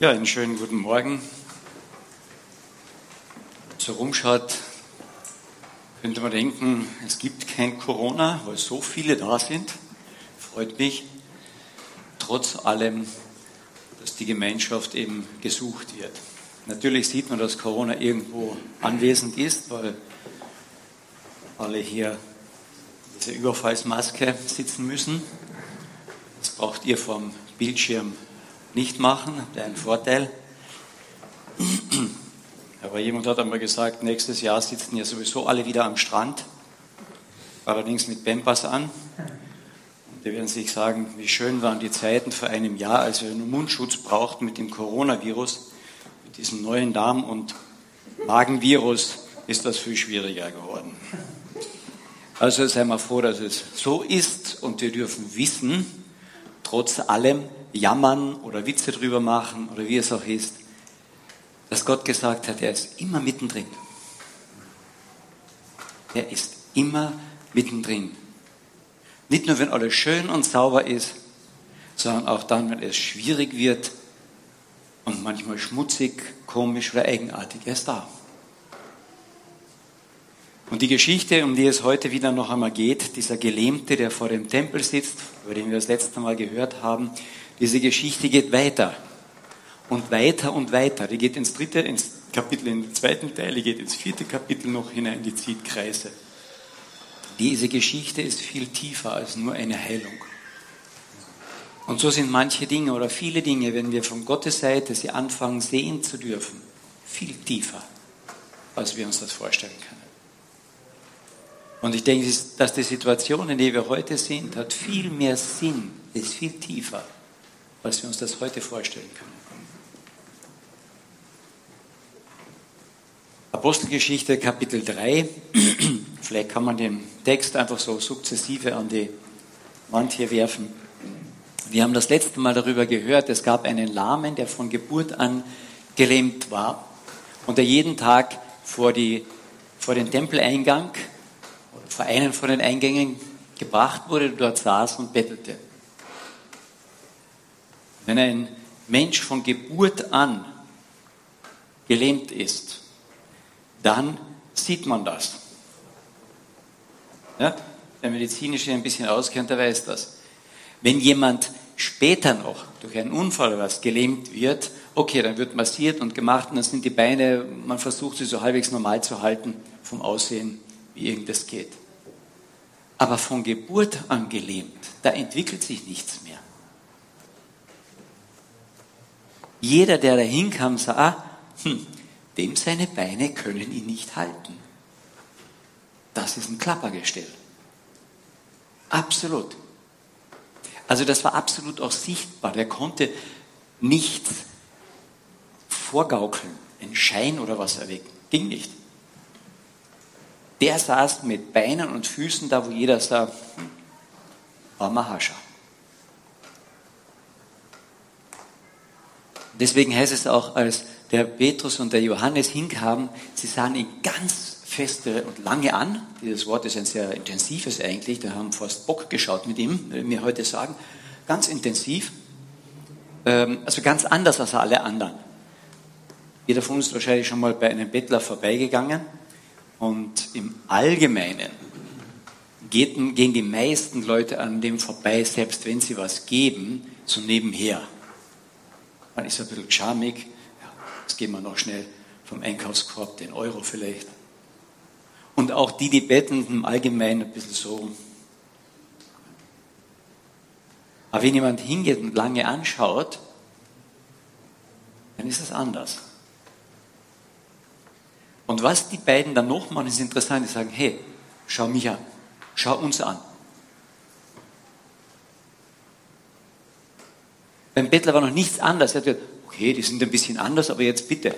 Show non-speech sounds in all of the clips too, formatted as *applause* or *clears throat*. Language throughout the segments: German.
Ja, einen schönen guten Morgen. So rumschaut, könnte man denken, es gibt kein Corona, weil so viele da sind. Freut mich. Trotz allem, dass die Gemeinschaft eben gesucht wird. Natürlich sieht man, dass Corona irgendwo anwesend ist, weil alle hier diese Überfallsmaske sitzen müssen. Das braucht ihr vom Bildschirm nicht machen, habt ihr einen Vorteil. *clears throat* Aber jemand hat einmal gesagt, nächstes Jahr sitzen ja sowieso alle wieder am Strand, allerdings mit Pampers an. Und die werden sich sagen, wie schön waren die Zeiten vor einem Jahr, als wir einen Mundschutz brauchten mit dem Coronavirus, mit diesem neuen Darm- und Magenvirus ist das viel schwieriger geworden. Also seien wir froh, dass es so ist und wir dürfen wissen, trotz allem, jammern oder Witze drüber machen oder wie es auch ist, dass Gott gesagt hat, er ist immer mittendrin. Er ist immer mittendrin. Nicht nur, wenn alles schön und sauber ist, sondern auch dann, wenn es schwierig wird und manchmal schmutzig, komisch oder eigenartig. Er ist da. Und die Geschichte, um die es heute wieder noch einmal geht, dieser Gelähmte, der vor dem Tempel sitzt, über den wir das letzte Mal gehört haben, diese Geschichte geht weiter und weiter und weiter. Die geht ins dritte, ins Kapitel, in den zweiten Teil, die geht ins vierte Kapitel noch hinein, die zieht Kreise. Diese Geschichte ist viel tiefer als nur eine Heilung. Und so sind manche Dinge oder viele Dinge, wenn wir von Gottes Seite sie anfangen sehen zu dürfen, viel tiefer, als wir uns das vorstellen können. Und ich denke, dass die Situation, in der wir heute sind, hat viel mehr Sinn, ist viel tiefer als wir uns das heute vorstellen können. Apostelgeschichte Kapitel 3, *clears throat* vielleicht kann man den Text einfach so sukzessive an die Wand hier werfen. Wir haben das letzte Mal darüber gehört, es gab einen Lahmen, der von Geburt an gelähmt war und der jeden Tag vor, die, vor den Tempeleingang vor einen von den Eingängen gebracht wurde, dort saß und bettelte. Wenn ein Mensch von Geburt an gelähmt ist, dann sieht man das. Ja? Der medizinische ein bisschen auskennt, der weiß das. Wenn jemand später noch durch einen Unfall was gelähmt wird, okay, dann wird massiert und gemacht und dann sind die Beine, man versucht sie so halbwegs normal zu halten vom Aussehen, wie irgendwas geht. Aber von Geburt an gelähmt, da entwickelt sich nichts mehr. Jeder, der da hinkam, sah, ah, hm, dem seine Beine können ihn nicht halten. Das ist ein Klappergestell. Absolut. Also das war absolut auch sichtbar. Der konnte nichts vorgaukeln, einen Schein oder was erwecken. Ging nicht. Der saß mit Beinen und Füßen da, wo jeder sah, war Mahascha. Deswegen heißt es auch, als der Petrus und der Johannes hinkamen, sie sahen ihn ganz feste und lange an. Dieses Wort ist ein sehr intensives eigentlich. Da haben fast Bock geschaut mit ihm, will mir heute sagen. Ganz intensiv. Ähm, also ganz anders als alle anderen. Jeder von uns ist wahrscheinlich schon mal bei einem Bettler vorbeigegangen. Und im Allgemeinen gehen die meisten Leute an dem vorbei, selbst wenn sie was geben, so nebenher. Man ist ein bisschen charmig. Ja, jetzt gehen wir noch schnell vom Einkaufskorb den Euro vielleicht. Und auch die, die betten im Allgemeinen ein bisschen so. Aber wenn jemand hingeht und lange anschaut, dann ist es anders. Und was die beiden dann noch machen, ist interessant. Die sagen, hey, schau mich an, schau uns an. Beim Bettler war noch nichts anders. Er hat gesagt, okay, die sind ein bisschen anders, aber jetzt bitte,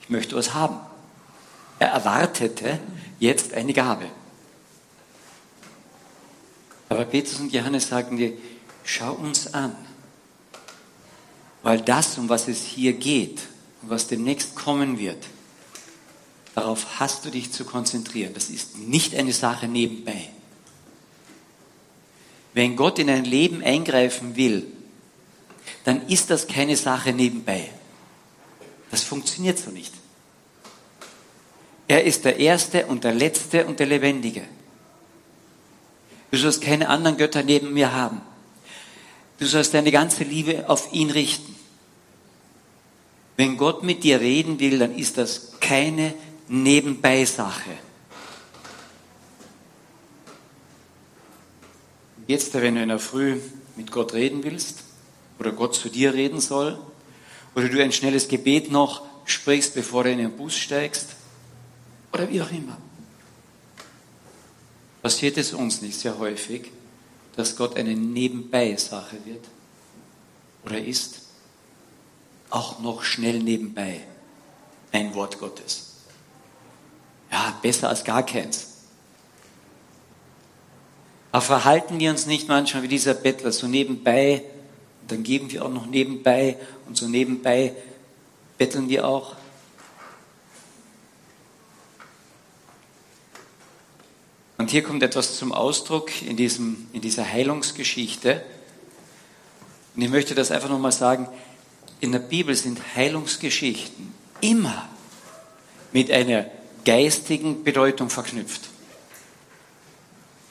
ich möchte was haben. Er erwartete jetzt eine Gabe. Aber Petrus und Johannes sagen dir, schau uns an. Weil das, um was es hier geht und was demnächst kommen wird, darauf hast du dich zu konzentrieren. Das ist nicht eine Sache nebenbei. Wenn Gott in ein Leben eingreifen will, dann ist das keine Sache nebenbei. Das funktioniert so nicht. Er ist der Erste und der Letzte und der Lebendige. Du sollst keine anderen Götter neben mir haben. Du sollst deine ganze Liebe auf ihn richten. Wenn Gott mit dir reden will, dann ist das keine Nebenbeisache. Jetzt, wenn du in der Früh mit Gott reden willst oder Gott zu dir reden soll oder du ein schnelles Gebet noch sprichst, bevor du in den Bus steigst oder wie auch immer. Passiert es uns nicht sehr häufig, dass Gott eine Nebenbei-Sache wird oder ist? Auch noch schnell nebenbei ein Wort Gottes. Ja, besser als gar keins. Aber verhalten wir uns nicht manchmal wie dieser Bettler, so nebenbei, dann geben wir auch noch nebenbei und so nebenbei betteln wir auch. Und hier kommt etwas zum Ausdruck in, diesem, in dieser Heilungsgeschichte. Und ich möchte das einfach nochmal sagen. In der Bibel sind Heilungsgeschichten immer mit einer geistigen Bedeutung verknüpft.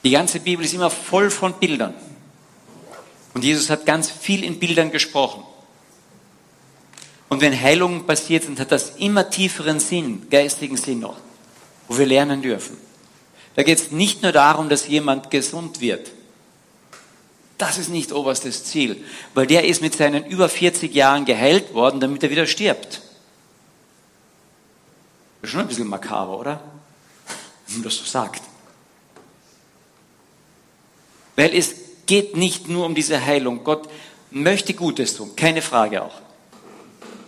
Die ganze Bibel ist immer voll von Bildern. Und Jesus hat ganz viel in Bildern gesprochen. Und wenn Heilungen passiert sind, hat das immer tieferen Sinn, geistigen Sinn noch, wo wir lernen dürfen. Da geht es nicht nur darum, dass jemand gesund wird. Das ist nicht oberstes Ziel, weil der ist mit seinen über 40 Jahren geheilt worden, damit er wieder stirbt. Schon ein bisschen makaber, oder? Wenn man das so sagt. Weil es geht nicht nur um diese Heilung. Gott möchte Gutes tun, keine Frage auch.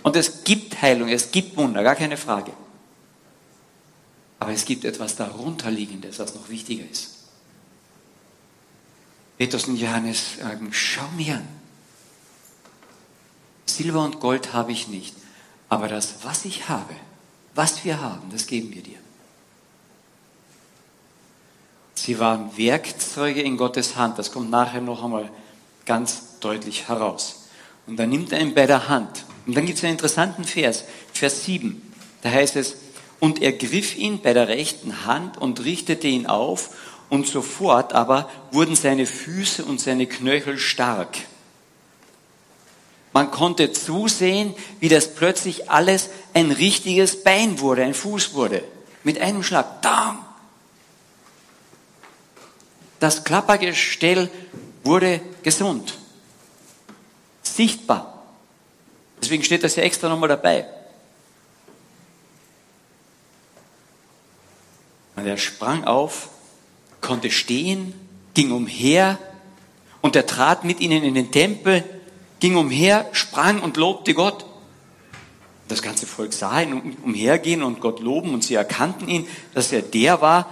Und es gibt Heilung, es gibt Wunder, gar keine Frage. Aber es gibt etwas darunterliegendes, was noch wichtiger ist. Petrus und Johannes sagen, schau mir an. Silber und Gold habe ich nicht, aber das, was ich habe, was wir haben, das geben wir dir. Sie waren Werkzeuge in Gottes Hand. Das kommt nachher noch einmal ganz deutlich heraus. Und dann nimmt er ihn bei der Hand. Und dann gibt es einen interessanten Vers, Vers 7. Da heißt es, und er griff ihn bei der rechten Hand und richtete ihn auf, und sofort aber wurden seine Füße und seine Knöchel stark. Man konnte zusehen, wie das plötzlich alles ein richtiges Bein wurde, ein Fuß wurde. Mit einem Schlag. Dam! Das Klappergestell wurde gesund. Sichtbar. Deswegen steht das ja extra nochmal dabei. Und er sprang auf, konnte stehen, ging umher und er trat mit ihnen in den Tempel, ging umher, sprang und lobte Gott. Das ganze Volk sah ihn umhergehen und Gott loben und sie erkannten ihn, dass er der war,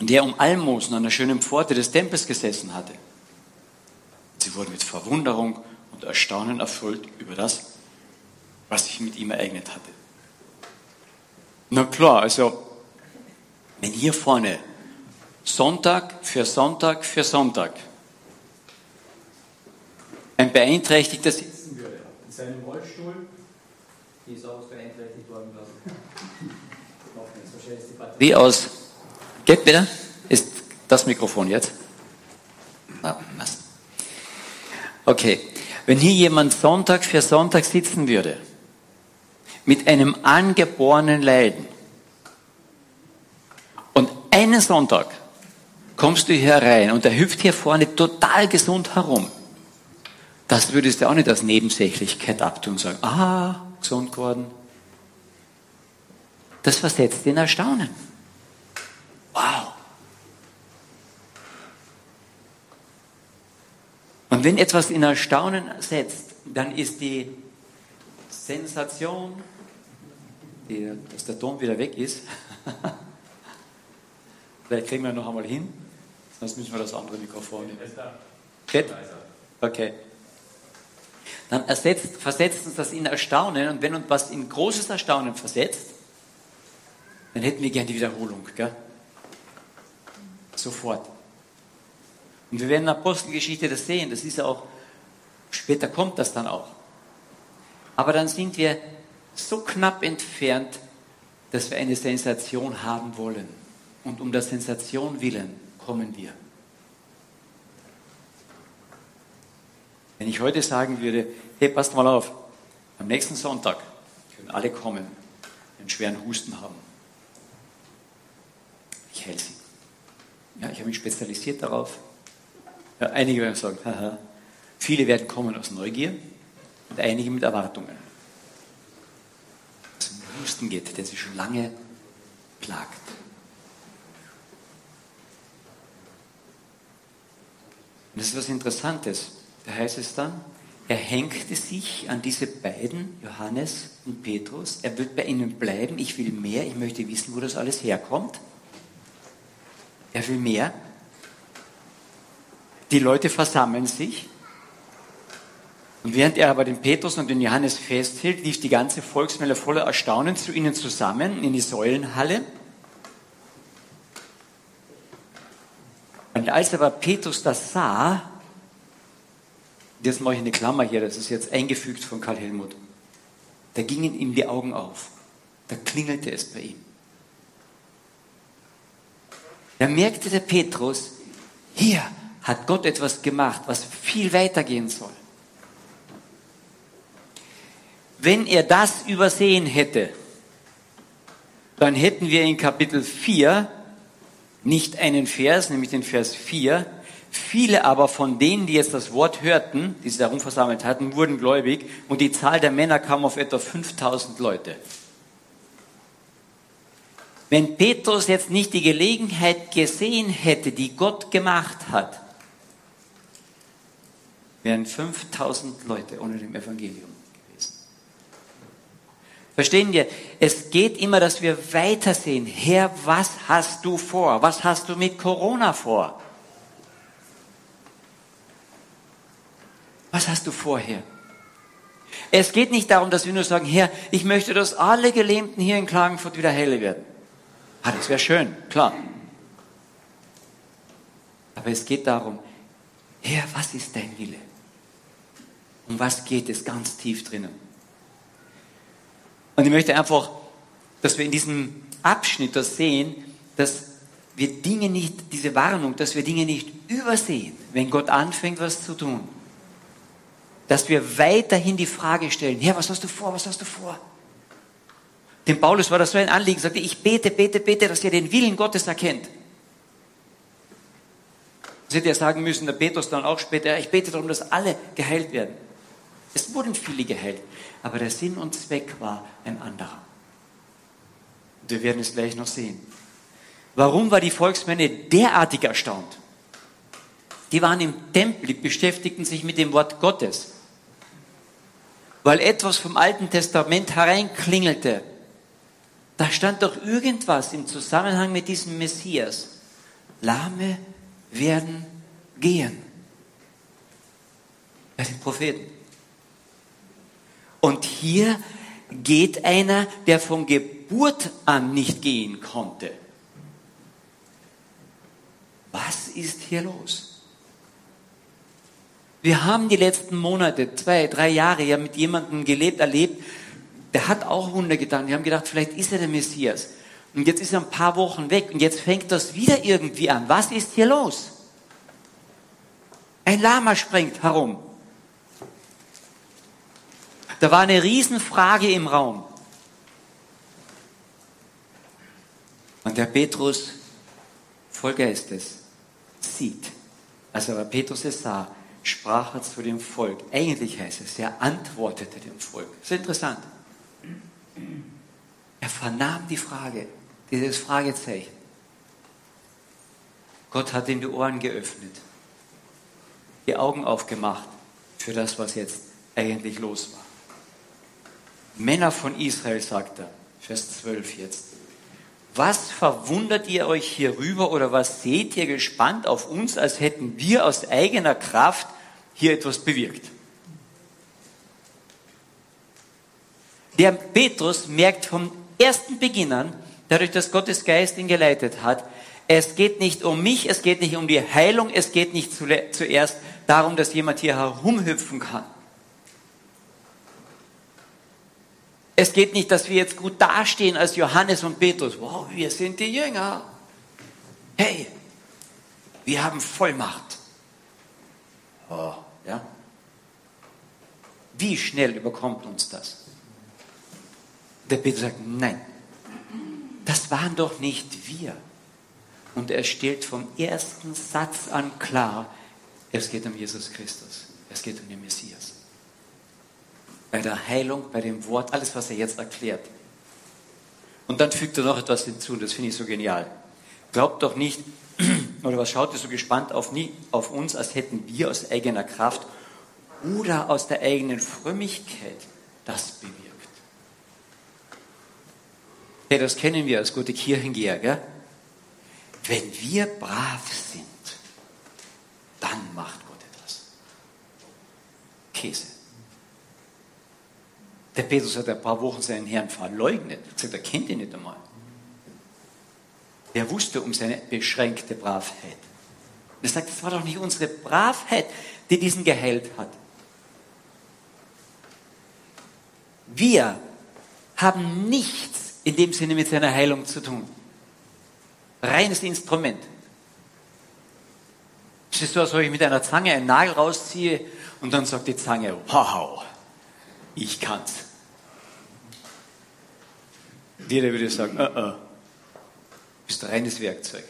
der um Almosen an der schönen Pforte des Tempels gesessen hatte. Sie wurden mit Verwunderung und Erstaunen erfüllt über das, was sich mit ihm ereignet hatte. Na klar, also wenn hier vorne Sonntag für Sonntag für Sonntag ein beeinträchtigtes sitzen würde, in seinem Rollstuhl, die ist auch beeinträchtigt worden, glaube ich. Wie aus, geht bitte? Ist das Mikrofon jetzt? Ah? Okay. Wenn hier jemand Sonntag für Sonntag sitzen würde, mit einem angeborenen Leiden, einen Sonntag kommst du hier rein und er hüpft hier vorne total gesund herum. Das würdest du auch nicht als Nebensächlichkeit abtun und sagen, ah, gesund geworden. Das versetzt den Erstaunen. Wow. Und wenn etwas in Erstaunen setzt, dann ist die Sensation, die, dass der Ton wieder weg ist, *laughs* Vielleicht kriegen wir noch einmal hin, sonst müssen wir das andere Mikrofon nehmen. Okay. Dann ersetzt, versetzt uns das in Erstaunen und wenn uns was in großes Erstaunen versetzt, dann hätten wir gerne die Wiederholung. Gell? Sofort. Und wir werden in der Apostelgeschichte das sehen, das ist ja auch, später kommt das dann auch. Aber dann sind wir so knapp entfernt, dass wir eine Sensation haben wollen. Und um der Sensation willen kommen wir. Wenn ich heute sagen würde, hey, passt mal auf, am nächsten Sonntag können alle kommen, einen schweren Husten haben. Ich heile sie. Ja, ich habe mich spezialisiert darauf. Ja, einige werden sagen, haha. Viele werden kommen aus Neugier und einige mit Erwartungen. Dass es um Husten geht, der sie schon lange plagt. Und das ist was Interessantes. Da heißt es dann, er hängte sich an diese beiden, Johannes und Petrus. Er wird bei ihnen bleiben. Ich will mehr. Ich möchte wissen, wo das alles herkommt. Er will mehr. Die Leute versammeln sich. Und während er aber den Petrus und den Johannes festhält, lief die ganze Volksmenge voller Erstaunen zu ihnen zusammen in die Säulenhalle. Und als aber Petrus das sah, Jetzt mache ich eine Klammer hier, das ist jetzt eingefügt von Karl Helmut. Da gingen ihm die Augen auf. Da klingelte es bei ihm. Da merkte der Petrus, hier hat Gott etwas gemacht, was viel weiter gehen soll. Wenn er das übersehen hätte, dann hätten wir in Kapitel 4 nicht einen Vers, nämlich den Vers 4, Viele aber von denen, die jetzt das Wort hörten, die sich darum versammelt hatten, wurden gläubig und die Zahl der Männer kam auf etwa 5000 Leute. Wenn Petrus jetzt nicht die Gelegenheit gesehen hätte, die Gott gemacht hat, wären 5000 Leute ohne dem Evangelium gewesen. Verstehen wir? Es geht immer, dass wir weitersehen. Herr, was hast du vor? Was hast du mit Corona vor? Was hast du vorher? Es geht nicht darum, dass wir nur sagen, Herr, ich möchte, dass alle Gelähmten hier in Klagenfurt wieder helle werden. Ah, das wäre schön, klar. Aber es geht darum, Herr, was ist dein Wille? Um was geht es ganz tief drinnen? Und ich möchte einfach, dass wir in diesem Abschnitt das sehen, dass wir Dinge nicht, diese Warnung, dass wir Dinge nicht übersehen, wenn Gott anfängt, was zu tun dass wir weiterhin die Frage stellen, Herr, was hast du vor, was hast du vor? Dem Paulus war das so ein Anliegen, sagte, ich bete, bete, bete, dass ihr den Willen Gottes erkennt. Das hätte er sagen müssen, der Petrus dann auch später, ich bete darum, dass alle geheilt werden. Es wurden viele geheilt, aber der Sinn und Zweck war ein anderer. Wir werden es gleich noch sehen. Warum war die Volksmenge derartig erstaunt? Die waren im Tempel, die beschäftigten sich mit dem Wort Gottes weil etwas vom Alten Testament hereinklingelte. Da stand doch irgendwas im Zusammenhang mit diesem Messias. Lahme werden gehen. Bei den Propheten. Und hier geht einer, der von Geburt an nicht gehen konnte. Was ist hier los? Wir haben die letzten Monate, zwei, drei Jahre ja mit jemandem gelebt, erlebt, der hat auch Wunder getan. Wir haben gedacht, vielleicht ist er der Messias. Und jetzt ist er ein paar Wochen weg und jetzt fängt das wieder irgendwie an. Was ist hier los? Ein Lama springt herum. Da war eine Riesenfrage im Raum. Und der Petrus, voll Geistes, sieht, als aber Petrus es sah, sprach er zu dem Volk. Eigentlich heißt es, er antwortete dem Volk. Das ist interessant. Er vernahm die Frage, dieses Fragezeichen. Gott hat ihm die Ohren geöffnet, die Augen aufgemacht für das, was jetzt eigentlich los war. Männer von Israel, sagt er, Vers 12 jetzt. Was verwundert ihr euch hierüber oder was seht ihr gespannt auf uns, als hätten wir aus eigener Kraft hier etwas bewirkt. Der Petrus merkt vom ersten Beginn an, dadurch, dass Gottes Geist ihn geleitet hat, es geht nicht um mich, es geht nicht um die Heilung, es geht nicht zuerst darum, dass jemand hier herumhüpfen kann. Es geht nicht, dass wir jetzt gut dastehen als Johannes und Petrus. Wow, wir sind die Jünger. Hey, wir haben Vollmacht. Oh, ja? Wie schnell überkommt uns das? Der Petrus sagt, nein, das waren doch nicht wir. Und er stellt vom ersten Satz an klar, es geht um Jesus Christus, es geht um den Messias. Bei der Heilung, bei dem Wort, alles, was er jetzt erklärt. Und dann fügt er noch etwas hinzu, das finde ich so genial. Glaubt doch nicht, oder was schaut ihr so gespannt auf, nie, auf uns, als hätten wir aus eigener Kraft oder aus der eigenen Frömmigkeit das bewirkt. Hey, das kennen wir als gute Kirchengeher, gell? Wenn wir brav sind, dann macht Gott etwas. Käse. Der Petrus hat ein paar Wochen seinen Herrn verleugnet. Er hat gesagt, er kennt ihn nicht einmal. Er wusste um seine beschränkte Bravheit. Er sagt, es war doch nicht unsere Bravheit, die diesen geheilt hat. Wir haben nichts in dem Sinne mit seiner Heilung zu tun. Reines Instrument. Es ist so, als ob ich mit einer Zange einen Nagel rausziehe und dann sagt die Zange, wow, ich kann's. Jeder würde sagen, uh -uh, bist du reines Werkzeug.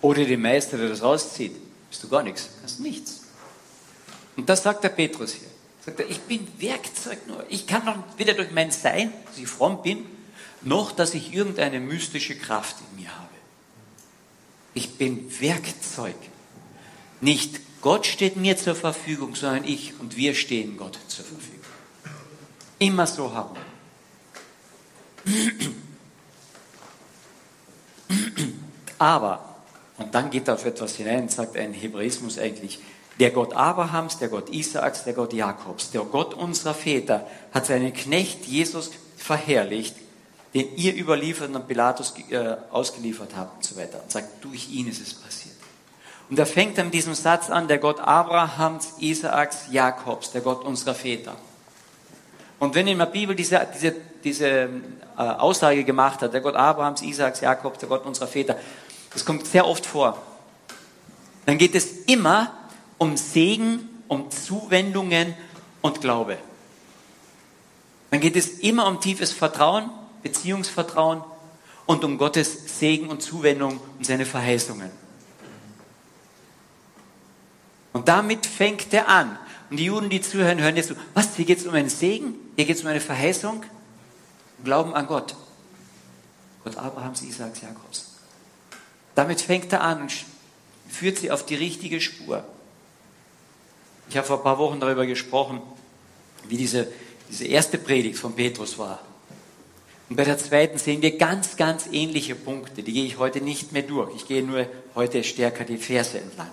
Oder die Meister, der das rauszieht, bist du gar nichts, hast nichts. Und das sagt der Petrus hier. Sagt er, ich bin Werkzeug nur. Ich kann doch weder durch mein Sein, dass ich fromm bin, noch dass ich irgendeine mystische Kraft in mir habe. Ich bin Werkzeug. Nicht Gott steht mir zur Verfügung, sondern ich und wir stehen Gott zur Verfügung. Immer so haben. Aber, und dann geht er auf etwas hinein, sagt ein Hebräismus eigentlich, der Gott Abrahams, der Gott Isaaks, der Gott Jakobs, der Gott unserer Väter hat seinen Knecht Jesus verherrlicht, den ihr überliefert und Pilatus äh, ausgeliefert habt und so weiter. Und sagt, durch ihn ist es passiert. Und er fängt dann mit diesem Satz an, der Gott Abrahams, Isaaks, Jakobs, der Gott unserer Väter. Und wenn in der Bibel diese, diese, diese äh, Aussage gemacht hat, der Gott Abrahams, Isaaks, Jakobs, der Gott unserer Väter, das kommt sehr oft vor, dann geht es immer um Segen, um Zuwendungen und Glaube. Dann geht es immer um tiefes Vertrauen, Beziehungsvertrauen und um Gottes Segen und Zuwendung und seine Verheißungen. Und damit fängt er an. Und die Juden, die zuhören, hören jetzt so, was, hier geht es um einen Segen? Hier geht es um eine Verheißung? Glauben an Gott. Gott Abrahams, Isaaks, Jakobs. Damit fängt er an und führt sie auf die richtige Spur. Ich habe vor ein paar Wochen darüber gesprochen, wie diese, diese erste Predigt von Petrus war. Und bei der zweiten sehen wir ganz, ganz ähnliche Punkte. Die gehe ich heute nicht mehr durch. Ich gehe nur heute stärker die Verse entlang.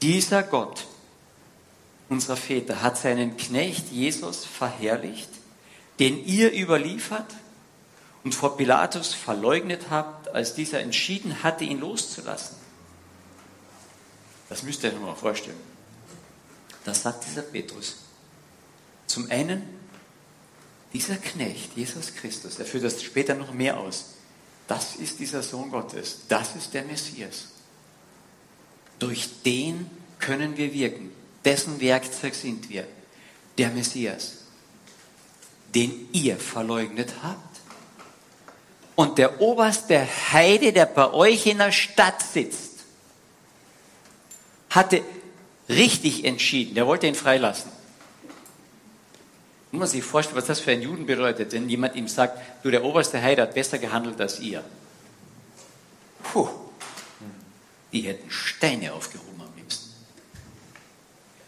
Dieser Gott, unserer Väter, hat seinen Knecht Jesus verherrlicht, den ihr überliefert und vor Pilatus verleugnet habt, als dieser entschieden hatte, ihn loszulassen. Das müsst ihr euch mal vorstellen. Das sagt dieser Petrus. Zum einen, dieser Knecht, Jesus Christus, er führt das später noch mehr aus. Das ist dieser Sohn Gottes. Das ist der Messias. Durch den können wir wirken. Dessen Werkzeug sind wir. Der Messias, den ihr verleugnet habt. Und der oberste Heide, der bei euch in der Stadt sitzt, hatte richtig entschieden. Der wollte ihn freilassen. Muss man sich vorstellen, was das für einen Juden bedeutet, wenn jemand ihm sagt, du, der oberste Heide hat besser gehandelt als ihr. Puh, die hätten Steine aufgehoben am liebsten.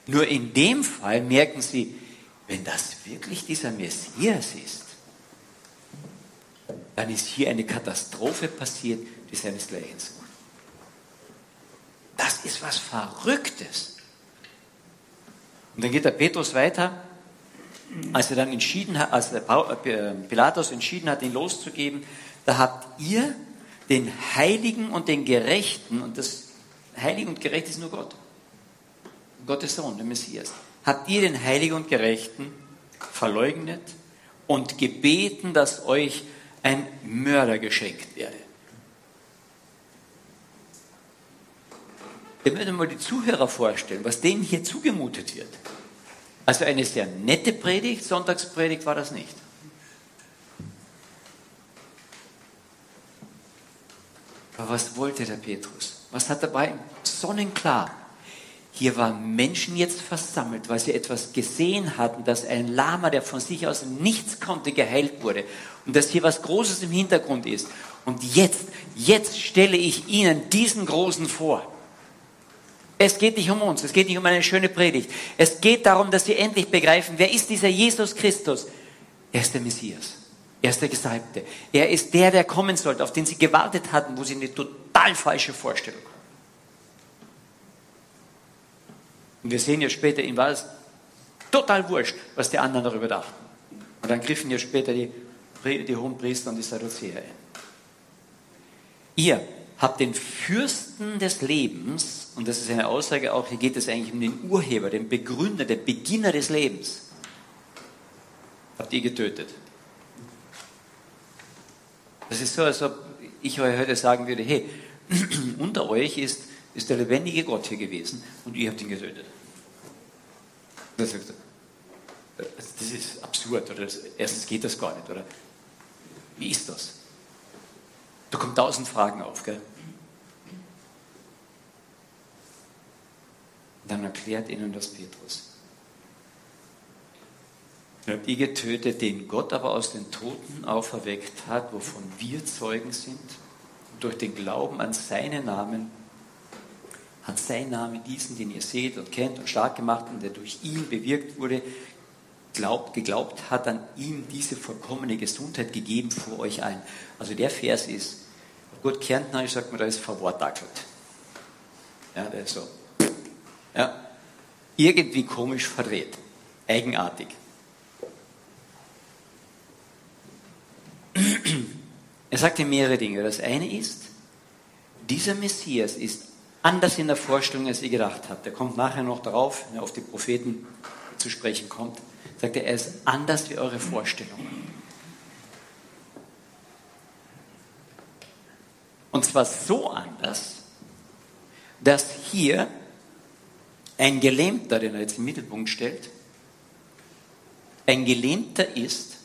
Nur in dem Fall merken sie, wenn das wirklich dieser Messias ist, dann ist hier eine Katastrophe passiert, die seinesgleichen sucht. Das ist was Verrücktes. Und dann geht der Petrus weiter, als er dann entschieden hat, als der äh, Pilatus entschieden hat, ihn loszugeben, da habt ihr den Heiligen und den Gerechten, und das Heilige und Gerecht ist nur Gott, Gottes Sohn, der Messias, habt ihr den Heiligen und Gerechten verleugnet und gebeten, dass euch ein Mörder geschenkt werde. Ihr müsst mal die Zuhörer vorstellen, was denen hier zugemutet wird. Also eine sehr nette Predigt, Sonntagspredigt war das nicht. Aber was wollte der Petrus? Was hat dabei? Sonnenklar. Hier waren Menschen jetzt versammelt, weil sie etwas gesehen hatten, dass ein Lama, der von sich aus nichts konnte, geheilt wurde. Und dass hier was Großes im Hintergrund ist. Und jetzt, jetzt stelle ich Ihnen diesen Großen vor. Es geht nicht um uns, es geht nicht um eine schöne Predigt. Es geht darum, dass Sie endlich begreifen, wer ist dieser Jesus Christus? Er ist der Messias. Er ist der Gesalbte. Er ist der, der kommen sollte, auf den Sie gewartet hatten, wo Sie eine total falsche Vorstellung haben. Und wir sehen ja später, ihm war es total wurscht, was die anderen darüber dachten. Und dann griffen ja später die, die hohen Priester und die Sadduzäer ein. Ihr habt den Fürsten des Lebens, und das ist eine Aussage auch, hier geht es eigentlich um den Urheber, den Begründer, den Beginner des Lebens, habt ihr getötet. Das ist so, als ob ich euch heute sagen würde, hey, *clears throat* unter euch ist ist der lebendige Gott hier gewesen und ihr habt ihn getötet. Das ist absurd, oder erstens geht das gar nicht, oder? Wie ist das? Da kommen tausend Fragen auf, gell? Dann erklärt ihnen das Petrus. Ihr habt ihr getötet, den Gott aber aus den Toten auferweckt hat, wovon wir Zeugen sind, durch den Glauben an seinen Namen hat sein Name diesen, den ihr seht und kennt und stark gemacht und der durch ihn bewirkt wurde, glaubt, geglaubt hat, an ihm diese vollkommene Gesundheit gegeben vor euch allen. Also der Vers ist, gut, Kärntnerisch sagt man, da ist verwortakelt. Ja, der ist so. Ja, irgendwie komisch verdreht. Eigenartig. Er sagte mehrere Dinge. Das eine ist, dieser Messias ist anders in der Vorstellung, als ihr gedacht habt. Er kommt nachher noch darauf, wenn er auf die Propheten zu sprechen kommt, sagt er, er ist anders wie eure Vorstellungen. Und zwar so anders, dass hier ein Gelähmter, den er jetzt im Mittelpunkt stellt, ein Gelähmter ist,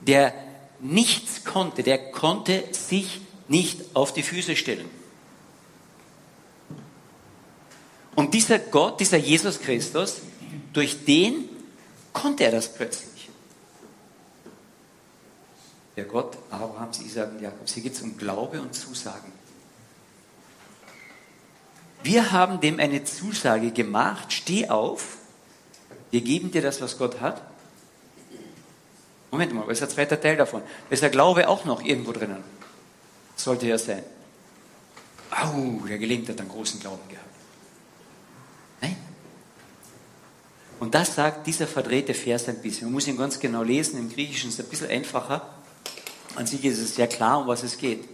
der nichts konnte, der konnte sich nicht auf die Füße stellen. Und dieser Gott, dieser Jesus Christus, durch den konnte er das plötzlich. Der Gott Abrahams, Isaac und Jakobs. Hier geht es um Glaube und Zusagen. Wir haben dem eine Zusage gemacht, steh auf, wir geben dir das, was Gott hat. Moment mal, was ist der zweite Teil davon? Da ist der Glaube auch noch irgendwo drinnen. Sollte ja sein. Au, der Gelähmte hat einen großen Glauben gehabt. Und das sagt dieser verdrehte Vers ein bisschen. Man muss ihn ganz genau lesen. Im Griechischen ist es ein bisschen einfacher. An sich ist es sehr klar, um was es geht.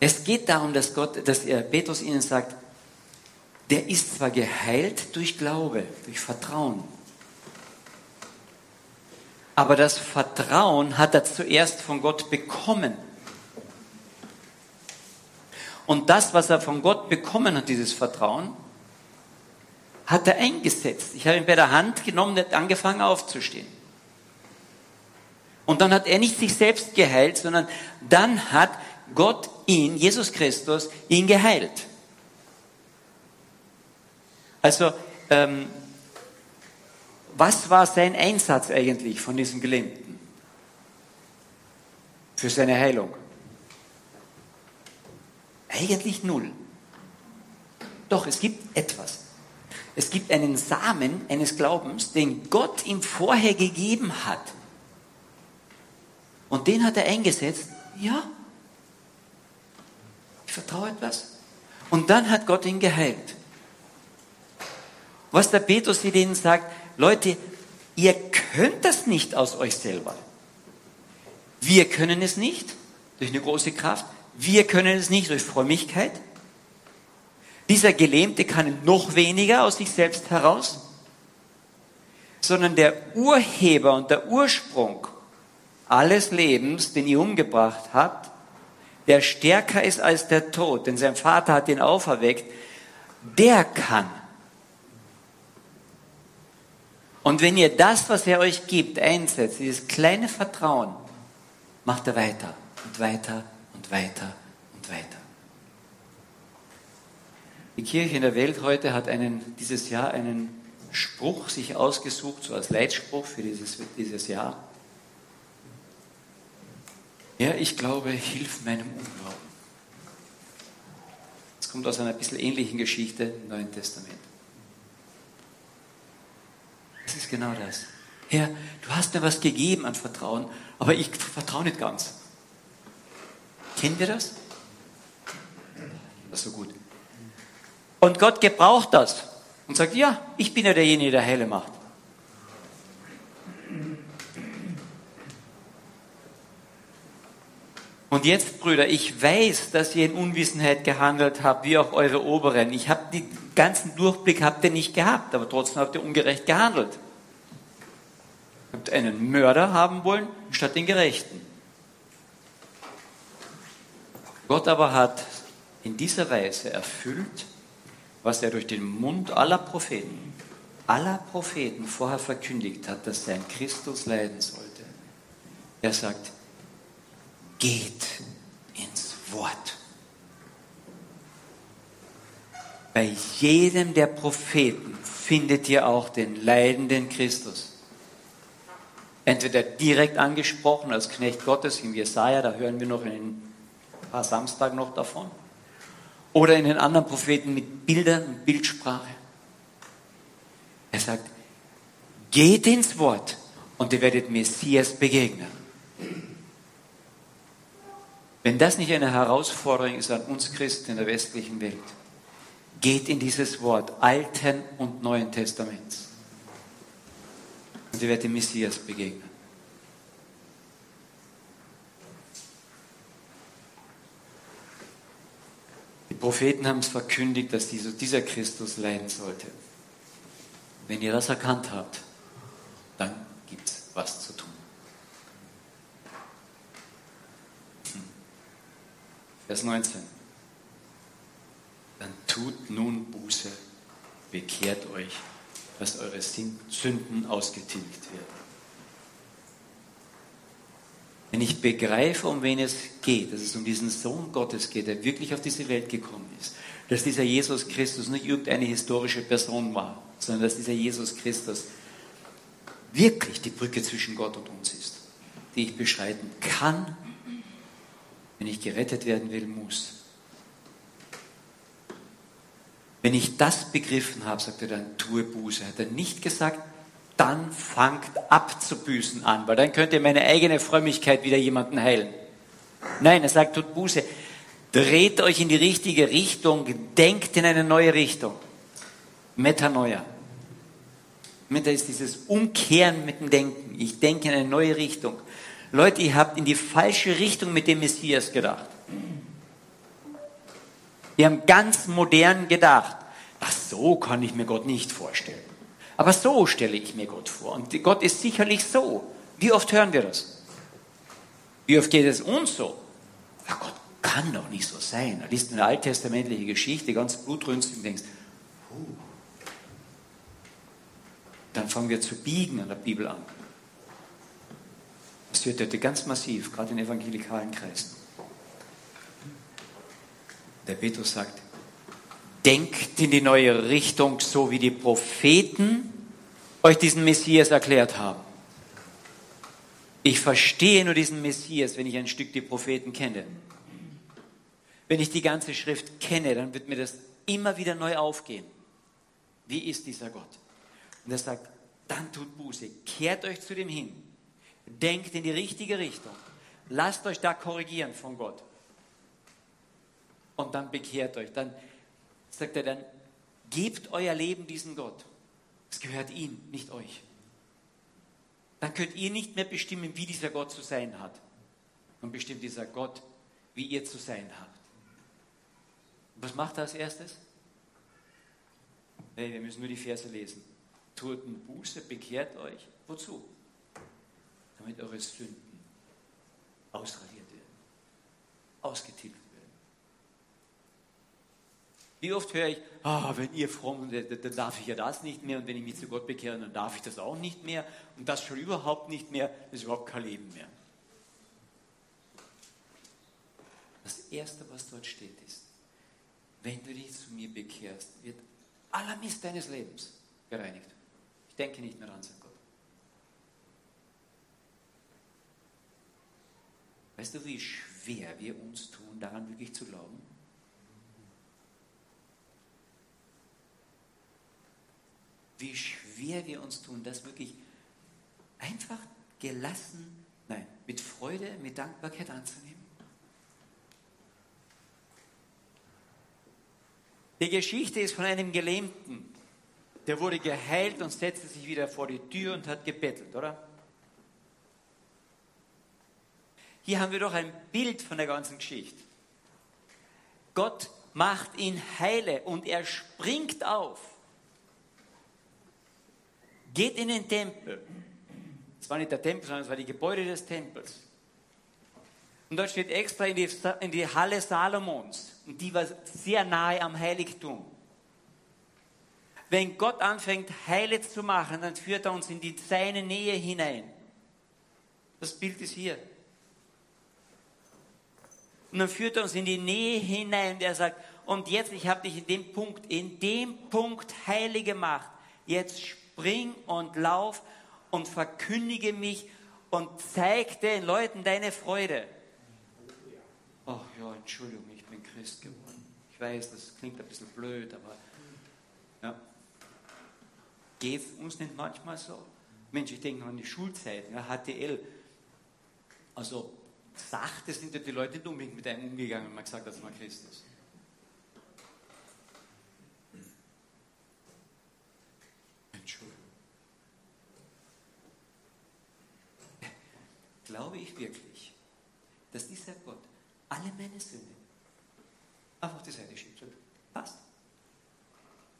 Es geht darum, dass Gott, dass Petrus ihnen sagt, der ist zwar geheilt durch Glaube, durch Vertrauen, aber das Vertrauen hat er zuerst von Gott bekommen. Und das, was er von Gott bekommen hat, dieses Vertrauen, hat er eingesetzt. Ich habe ihn bei der Hand genommen, und angefangen aufzustehen. Und dann hat er nicht sich selbst geheilt, sondern dann hat Gott ihn, Jesus Christus, ihn geheilt. Also, ähm, was war sein Einsatz eigentlich von diesem Gelähmten für seine Heilung? Eigentlich null. Doch, es gibt etwas. Es gibt einen Samen eines Glaubens, den Gott ihm vorher gegeben hat. Und den hat er eingesetzt. Ja, ich vertraue etwas. Und dann hat Gott ihn geheilt. Was der Petrus denen sagt, Leute, ihr könnt das nicht aus euch selber. Wir können es nicht durch eine große Kraft. Wir können es nicht durch Frömmigkeit. Dieser Gelähmte kann noch weniger aus sich selbst heraus, sondern der Urheber und der Ursprung alles Lebens, den ihr umgebracht habt, der stärker ist als der Tod, denn sein Vater hat ihn auferweckt, der kann. Und wenn ihr das, was er euch gibt, einsetzt, dieses kleine Vertrauen, macht er weiter und weiter und weiter und weiter. Die Kirche in der Welt heute hat einen, dieses Jahr einen Spruch sich ausgesucht, so als Leitspruch für dieses, dieses Jahr. Ja, ich glaube, hilf meinem Unglauben. Das kommt aus einer bisschen ähnlichen Geschichte im Neuen Testament. Das ist genau das. Herr, du hast mir was gegeben an Vertrauen, aber ich vertraue nicht ganz. Kennen wir das? Das ist so gut. Und Gott gebraucht das und sagt, ja, ich bin ja derjenige, der Heile macht. Und jetzt, Brüder, ich weiß, dass ihr in Unwissenheit gehandelt habt, wie auch eure Oberen. Ich habe den ganzen Durchblick habt ihr nicht gehabt, aber trotzdem habt ihr ungerecht gehandelt. Ihr habt einen Mörder haben wollen statt den Gerechten. Gott aber hat in dieser Weise erfüllt, was er durch den Mund aller Propheten, aller Propheten vorher verkündigt hat, dass sein Christus leiden sollte. Er sagt, geht ins Wort. Bei jedem der Propheten findet ihr auch den leidenden Christus. Entweder direkt angesprochen als Knecht Gottes im Jesaja, da hören wir noch in ein paar Samstagen noch davon. Oder in den anderen Propheten mit Bildern und Bildsprache. Er sagt, geht ins Wort und ihr werdet Messias begegnen. Wenn das nicht eine Herausforderung ist an uns Christen in der westlichen Welt, geht in dieses Wort Alten und Neuen Testaments. Und ihr werdet Messias begegnen. Propheten haben es verkündigt, dass dieser Christus leiden sollte. Wenn ihr das erkannt habt, dann gibt es was zu tun. Vers 19. Dann tut nun Buße, bekehrt euch, dass eure Sünden ausgetilgt werden. Wenn ich begreife, um wen es geht, dass es um diesen Sohn Gottes geht, der wirklich auf diese Welt gekommen ist, dass dieser Jesus Christus nicht irgendeine historische Person war, sondern dass dieser Jesus Christus wirklich die Brücke zwischen Gott und uns ist, die ich beschreiten kann wenn ich gerettet werden will, muss. Wenn ich das begriffen habe, sagt er dann, tue Buße. Hat er nicht gesagt, dann fangt abzubüßen an, weil dann könnt ihr meine eigene Frömmigkeit wieder jemanden heilen. Nein, er sagt, tut Buße. Dreht euch in die richtige Richtung, denkt in eine neue Richtung. Metanoia. Meta ist dieses Umkehren mit dem Denken. Ich denke in eine neue Richtung. Leute, ihr habt in die falsche Richtung mit dem Messias gedacht. Wir haben ganz modern gedacht. Ach, so kann ich mir Gott nicht vorstellen. Aber so stelle ich mir Gott vor. Und Gott ist sicherlich so. Wie oft hören wir das? Wie oft geht es uns so? Ach, Gott kann doch nicht so sein. Da liest eine alttestamentliche Geschichte, ganz blutrünstig und denkst, huh. dann fangen wir zu biegen an der Bibel an. Das wird heute ganz massiv, gerade in evangelikalen Kreisen. Der Petrus sagt, denkt in die neue Richtung, so wie die Propheten euch diesen Messias erklärt haben. Ich verstehe nur diesen Messias, wenn ich ein Stück die Propheten kenne. Wenn ich die ganze Schrift kenne, dann wird mir das immer wieder neu aufgehen. Wie ist dieser Gott? Und er sagt, dann tut Buße, kehrt euch zu dem hin, Denkt in die richtige Richtung. Lasst euch da korrigieren von Gott. Und dann bekehrt euch. Dann sagt er dann, gebt euer Leben diesem Gott. Es gehört ihm, nicht euch. Dann könnt ihr nicht mehr bestimmen, wie dieser Gott zu sein hat. Und bestimmt dieser Gott, wie ihr zu sein habt. Was macht er als erstes? Hey, wir müssen nur die Verse lesen. tut Buße, bekehrt euch. Wozu? Damit eure Sünden ausradiert werden, ausgetilgt. Wie oft höre ich, ah, wenn ihr fromm seid, dann darf ich ja das nicht mehr und wenn ich mich zu Gott bekehre, dann darf ich das auch nicht mehr und das schon überhaupt nicht mehr, das ist überhaupt kein Leben mehr. Das Erste, was dort steht, ist, wenn du dich zu mir bekehrst, wird aller Mist deines Lebens gereinigt. Ich denke nicht mehr an, sagt Gott. Weißt du, wie schwer wir uns tun, daran wirklich zu glauben? Wie schwer wir uns tun, das wirklich einfach gelassen, nein, mit Freude, mit Dankbarkeit anzunehmen. Die Geschichte ist von einem Gelähmten. Der wurde geheilt und setzte sich wieder vor die Tür und hat gebettelt, oder? Hier haben wir doch ein Bild von der ganzen Geschichte. Gott macht ihn heile und er springt auf, geht in den Tempel. Es war nicht der Tempel, sondern es war die Gebäude des Tempels. Und dort steht extra in die, in die Halle Salomons. Und die war sehr nahe am Heiligtum. Wenn Gott anfängt, Heile zu machen, dann führt er uns in die, seine Nähe hinein. Das Bild ist hier. Und dann führt er uns in die Nähe hinein, der sagt, und jetzt, ich habe dich in dem Punkt, in dem Punkt heilig gemacht. Jetzt spring und lauf und verkündige mich und zeig den Leuten deine Freude. Ach ja, Entschuldigung, ich bin Christ geworden. Ich weiß, das klingt ein bisschen blöd, aber ja. Geht uns nicht manchmal so? Mensch, ich denke noch an die Schulzeiten, ja, HTL. Also, sachte sind ja die Leute nicht unbedingt mit einem umgegangen, wenn man gesagt hat, dass man Christ ist. Entschuldigung. Glaube ich wirklich, dass dieser Gott alle meine Sünde auf die Seite schiebt. Passt.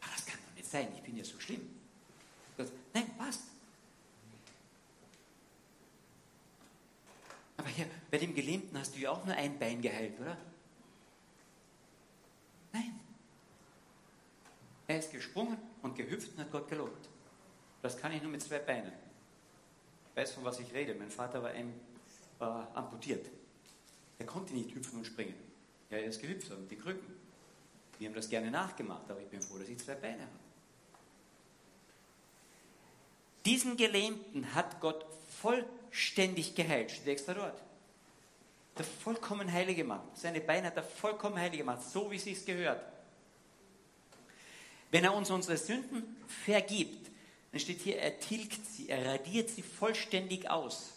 Aber das kann doch nicht sein, ich bin ja so schlimm. Gott, nein, passt. Aber hier, bei dem Gelähmten hast du ja auch nur ein Bein geheilt, oder? Nein. Er ist gesprungen und gehüpft und hat Gott gelobt. Das kann ich nur mit zwei Beinen. Weiß, von was ich rede. Mein Vater war ein, äh, amputiert. Er konnte nicht hüpfen und springen. Ja, er ist gehüpft mit die Krücken. Wir haben das gerne nachgemacht, aber ich bin froh, dass ich zwei Beine habe. Diesen Gelähmten hat Gott vollständig geheilt, steht extra dort. Er hat vollkommen heilig gemacht. Seine Beine hat er vollkommen heilig gemacht, so wie es gehört. Wenn er uns unsere Sünden vergibt, dann steht hier, er tilgt sie, er radiert sie vollständig aus.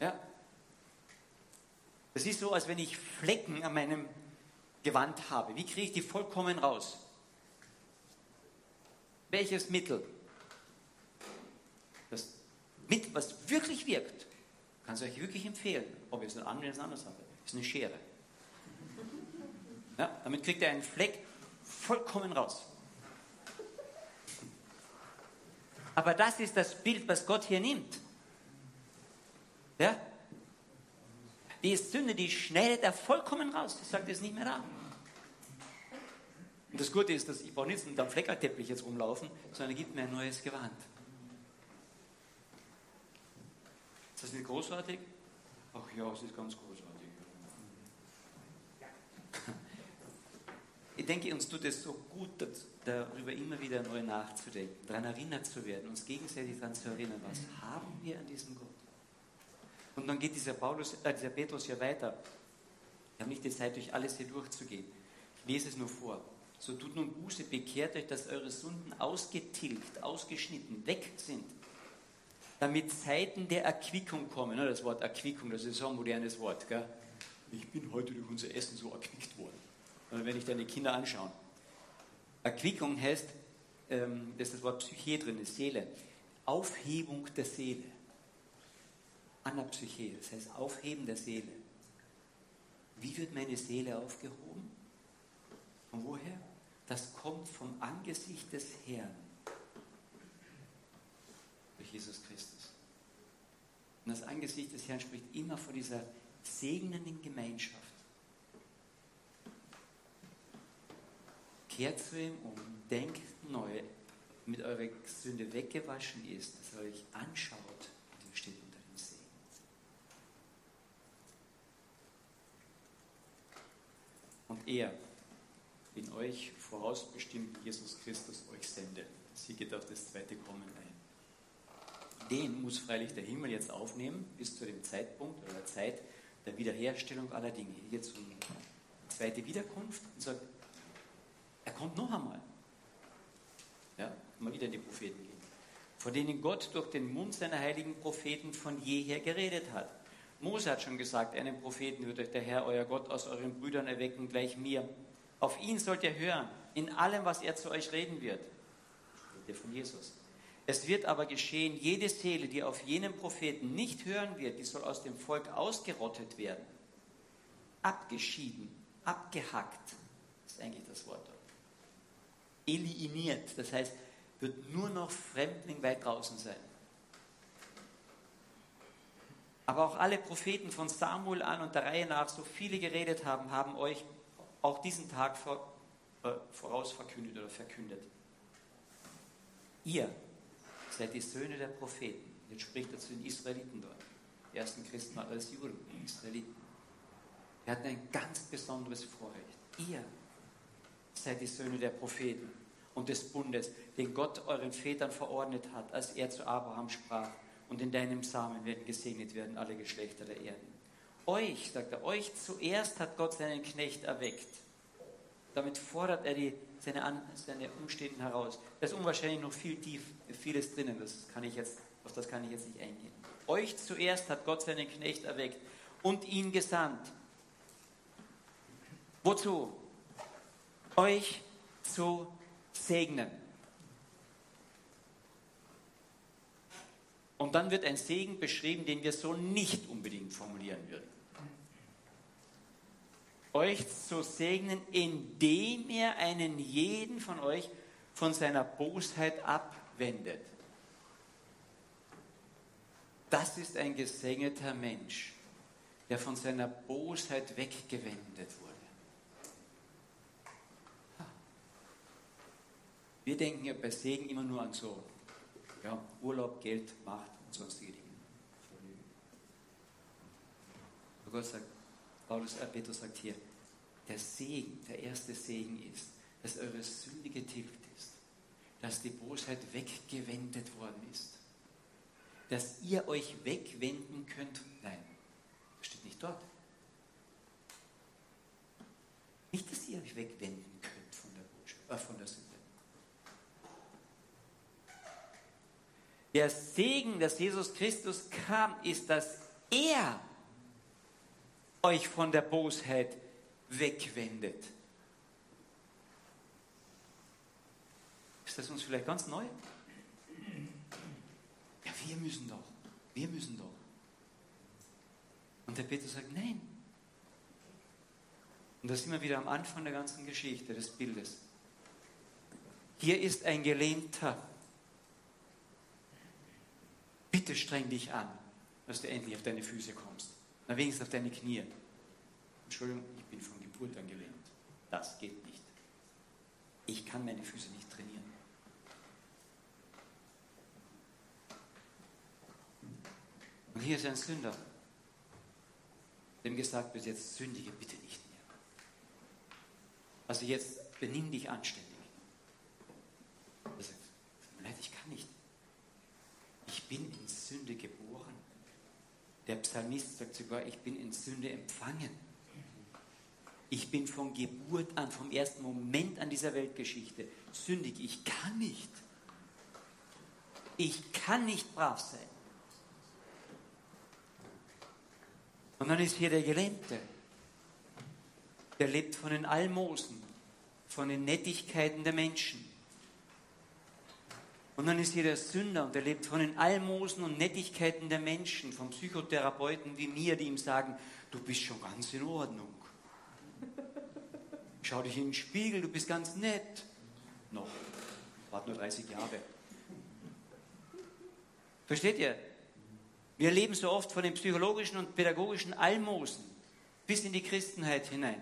Ja, das ist so, als wenn ich Flecken an meinem Gewand habe. Wie kriege ich die vollkommen raus? Welches Mittel? Das Mittel, was wirklich wirkt, kann es euch wirklich empfehlen. Ob ihr es anwendet, ist eine andere Sache. Das ist eine Schere. Ja, damit kriegt ihr einen Fleck vollkommen raus. Aber das ist das Bild, was Gott hier nimmt. Ja? Die Sünde, die schneidet er vollkommen raus. Die sagt, ist nicht mehr da. Und das Gute ist, dass ich brauche nicht mit einem Fleckerteppich jetzt rumlaufen, sondern er gibt mir ein neues Gewand. Ist das nicht großartig? Ach ja, es ist ganz großartig. Ich denke, uns tut es so gut, darüber immer wieder neu nachzudenken, daran erinnert zu werden, uns gegenseitig daran zu erinnern, was haben wir an diesem Gott? Und dann geht dieser, Paulus, äh, dieser Petrus ja weiter. Ich habe nicht die Zeit, durch alles hier durchzugehen. Lese es nur vor. So tut nun Buße, bekehrt euch, dass eure Sünden ausgetilgt, ausgeschnitten, weg sind. Damit Zeiten der Erquickung kommen. Das Wort Erquickung, das ist so ein modernes Wort. Gell? Ich bin heute durch unser Essen so erquickt worden. Oder wenn ich deine Kinder anschaue. Erquickung heißt, ähm, das ist das Wort Psyche drin, ist Seele. Aufhebung der Seele. Anapsyche, das heißt Aufheben der Seele. Wie wird meine Seele aufgehoben? Von woher? Das kommt vom Angesicht des Herrn. Jesus Christus. Und das Angesicht des Herrn spricht immer von dieser segnenden Gemeinschaft. Kehrt zu ihm um, denkt neu, mit eurer Sünde weggewaschen ist, dass er euch anschaut und ihr steht unter dem Segen. Und er, in euch vorausbestimmt Jesus Christus euch sende. Sie geht auf das zweite Kommen ein. Den muss freilich der Himmel jetzt aufnehmen, bis zu dem Zeitpunkt oder der Zeit der Wiederherstellung aller Dinge. Hier geht es um die zweite Wiederkunft und sagt, er kommt noch einmal. Ja, mal wieder in die Propheten gehen. Von denen Gott durch den Mund seiner heiligen Propheten von jeher geredet hat. Mose hat schon gesagt, einen Propheten wird euch der Herr, euer Gott, aus euren Brüdern erwecken, gleich mir. Auf ihn sollt ihr hören, in allem, was er zu euch reden wird. Der von Jesus. Es wird aber geschehen, jede Seele, die auf jenen Propheten nicht hören wird, die soll aus dem Volk ausgerottet werden. Abgeschieden, abgehackt, ist eigentlich das Wort dort. Eliminiert, das heißt, wird nur noch Fremdling weit draußen sein. Aber auch alle Propheten von Samuel an und der Reihe nach, so viele geredet haben, haben euch auch diesen Tag äh, voraus oder verkündet. Ihr seid die Söhne der Propheten. Jetzt spricht er zu den Israeliten dort. Die ersten Christen waren als Juden, Israeliten. Wir hatten ein ganz besonderes Vorrecht. Ihr seid die Söhne der Propheten und des Bundes, den Gott euren Vätern verordnet hat, als er zu Abraham sprach, und in deinem Samen werden gesegnet werden alle Geschlechter der Erden. Euch, sagt er, euch zuerst hat Gott seinen Knecht erweckt. Damit fordert er die, seine, An, seine Umstände heraus. Da ist unwahrscheinlich noch viel tief, vieles drinnen, das kann ich jetzt, auf das kann ich jetzt nicht eingehen. Euch zuerst hat Gott seinen Knecht erweckt und ihn gesandt. Wozu? Euch zu segnen. Und dann wird ein Segen beschrieben, den wir so nicht unbedingt formulieren würden. Euch zu segnen, indem er einen jeden von euch von seiner Bosheit abwendet. Das ist ein gesegneter Mensch, der von seiner Bosheit weggewendet wurde. Wir denken ja bei Segen immer nur an so ja, Urlaub, Geld, Macht und sonstige Dinge. Aber Gott sagt, Paulus, äh, Petrus sagt hier, der Segen, der erste Segen ist, dass eure Sünde getilgt ist, dass die Bosheit weggewendet worden ist, dass ihr euch wegwenden könnt. Nein, das steht nicht dort. Nicht, dass ihr euch wegwenden könnt von der, Botschaft, äh, von der Sünde. Der Segen, dass Jesus Christus kam, ist, dass er euch von der Bosheit wegwendet. Ist das uns vielleicht ganz neu? Ja, wir müssen doch. Wir müssen doch. Und der Petrus sagt, nein. Und da sind wir wieder am Anfang der ganzen Geschichte des Bildes. Hier ist ein Gelähmter Bitte streng dich an, dass du endlich auf deine Füße kommst. Na wenigstens auf deine Knie. Entschuldigung, ich bin von Geburt an gelähmt. Das geht nicht. Ich kann meine Füße nicht trainieren. Und hier ist ein Sünder, dem gesagt wird, jetzt sündige bitte nicht mehr. Also jetzt benimm dich anständig. Er sagt, leid, ich kann nicht ich bin in Sünde geboren. Der Psalmist sagt sogar, ich bin in Sünde empfangen. Ich bin von Geburt an, vom ersten Moment an dieser Weltgeschichte sündig. Ich kann nicht. Ich kann nicht brav sein. Und dann ist hier der Gelähmte. Der lebt von den Almosen, von den Nettigkeiten der Menschen. Und dann ist hier der Sünder und er lebt von den Almosen und Nettigkeiten der Menschen, von Psychotherapeuten wie mir, die ihm sagen, du bist schon ganz in Ordnung. Schau dich in den Spiegel, du bist ganz nett. Noch, warte nur 30 Jahre. Versteht ihr? Wir leben so oft von den psychologischen und pädagogischen Almosen bis in die Christenheit hinein.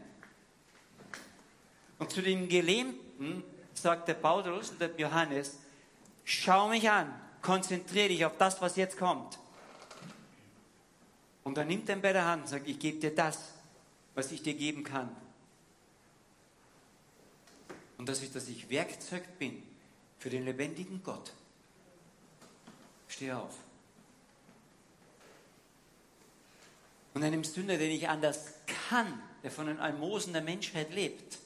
Und zu den Gelähmten sagt der Paulus und der Johannes, schau mich an, konzentriere dich auf das, was jetzt kommt. Und dann nimmt er ihn bei der Hand und sagt, ich gebe dir das, was ich dir geben kann. Und das ist, dass ich Werkzeug bin für den lebendigen Gott. Steh auf. Und einem Sünder, der nicht anders kann, der von den Almosen der Menschheit lebt,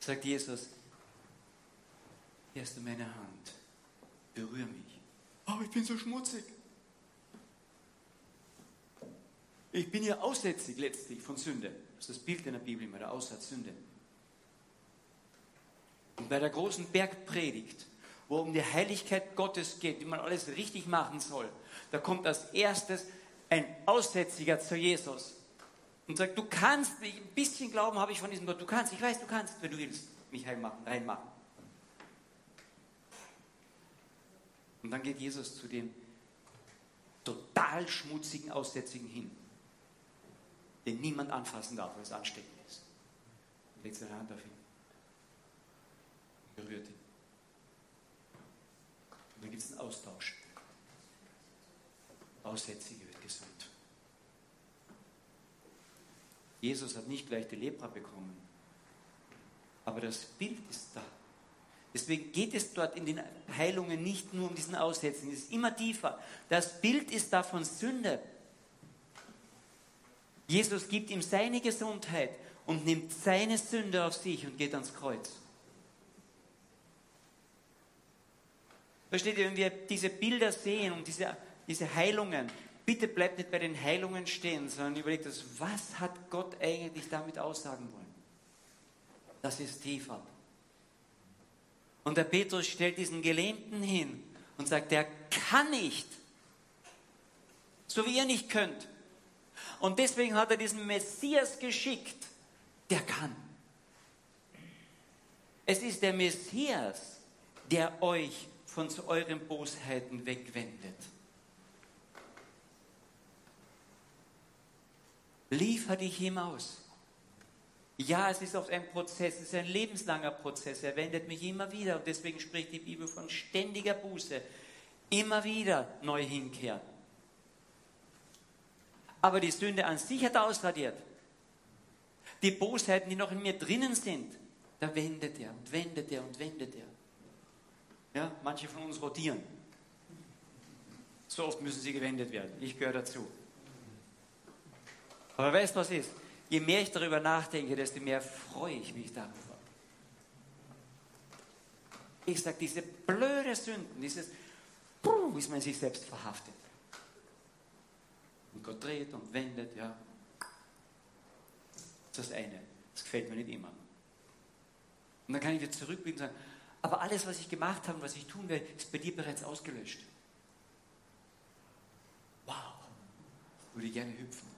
sagt Jesus, hier du meine Hand, berühr mich. Aber ich bin so schmutzig. Ich bin ja aussätzig letztlich von Sünde. Das ist das Bild in der Bibel immer, der Aussatz Sünde. Und bei der großen Bergpredigt, wo um die Heiligkeit Gottes geht, wie man alles richtig machen soll, da kommt als erstes ein Aussätziger zu Jesus und sagt, du kannst ein bisschen Glauben habe ich von diesem Gott, du kannst, ich weiß, du kannst, wenn du willst, mich reinmachen. reinmachen. Und dann geht Jesus zu dem total schmutzigen Aussätzigen hin, den niemand anfassen darf, weil es ansteckend ist. Und legt seine Hand auf ihn. Und berührt ihn. Und dann gibt es einen Austausch. Aussätzige wird gesund. Jesus hat nicht gleich die Lepra bekommen, aber das Bild ist da. Deswegen geht es dort in den Heilungen nicht nur um diesen Aussetzen, es ist immer tiefer. Das Bild ist da von Sünde. Jesus gibt ihm seine Gesundheit und nimmt seine Sünde auf sich und geht ans Kreuz. Versteht ihr, wenn wir diese Bilder sehen und diese, diese Heilungen, bitte bleibt nicht bei den Heilungen stehen, sondern überlegt das, was hat Gott eigentlich damit aussagen wollen? Das ist tiefer. Und der Petrus stellt diesen Gelähmten hin und sagt, der kann nicht, so wie ihr nicht könnt. Und deswegen hat er diesen Messias geschickt, der kann. Es ist der Messias, der euch von euren Bosheiten wegwendet. Liefer dich ihm aus. Ja, es ist oft ein Prozess, es ist ein lebenslanger Prozess. Er wendet mich immer wieder und deswegen spricht die Bibel von ständiger Buße. Immer wieder neu hinkehren. Aber die Sünde an sich hat er ausradiert. Die Bosheiten, die noch in mir drinnen sind, da wendet er und wendet er und wendet er. Ja, manche von uns rotieren. So oft müssen sie gewendet werden. Ich gehöre dazu. Aber weißt du, was ist? Je mehr ich darüber nachdenke, desto mehr freue ich mich darüber. Ich sage, diese blöde Sünden, dieses, puh, ist man sich selbst verhaftet. Und Gott dreht und wendet, ja. Das ist das eine. Das gefällt mir nicht immer. Und dann kann ich wieder zurückblicken und sagen, aber alles, was ich gemacht habe und was ich tun werde, ist bei dir bereits ausgelöscht. Wow. Würde ich gerne hüpfen.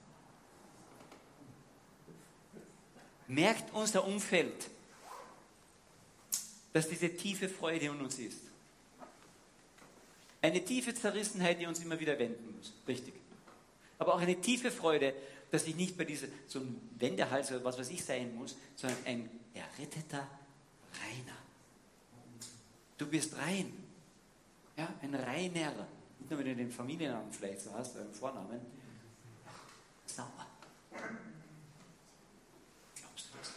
Merkt unser Umfeld, dass diese tiefe Freude in uns ist. Eine tiefe Zerrissenheit, die uns immer wieder wenden muss. Richtig. Aber auch eine tiefe Freude, dass ich nicht bei dieser, so Wendehals oder was weiß ich sein muss, sondern ein erretteter Reiner. Du bist rein. Ja, ein Reiner. Nicht nur, wenn du den Familiennamen vielleicht so hast, einen Vornamen. Sauber. Glaubst du das?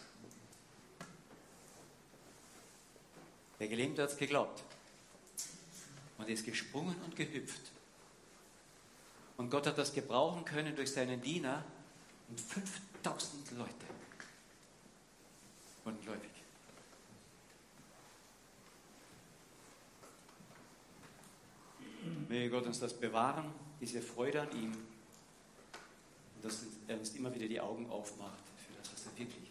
Der Gelähmte hat es geglaubt. Und ist gesprungen und gehüpft. Und Gott hat das gebrauchen können durch seinen Diener und 5000 Leute wurden gläubig. Möge Gott uns das bewahren, diese Freude an ihm, und dass er uns immer wieder die Augen aufmacht für das, was er wirklich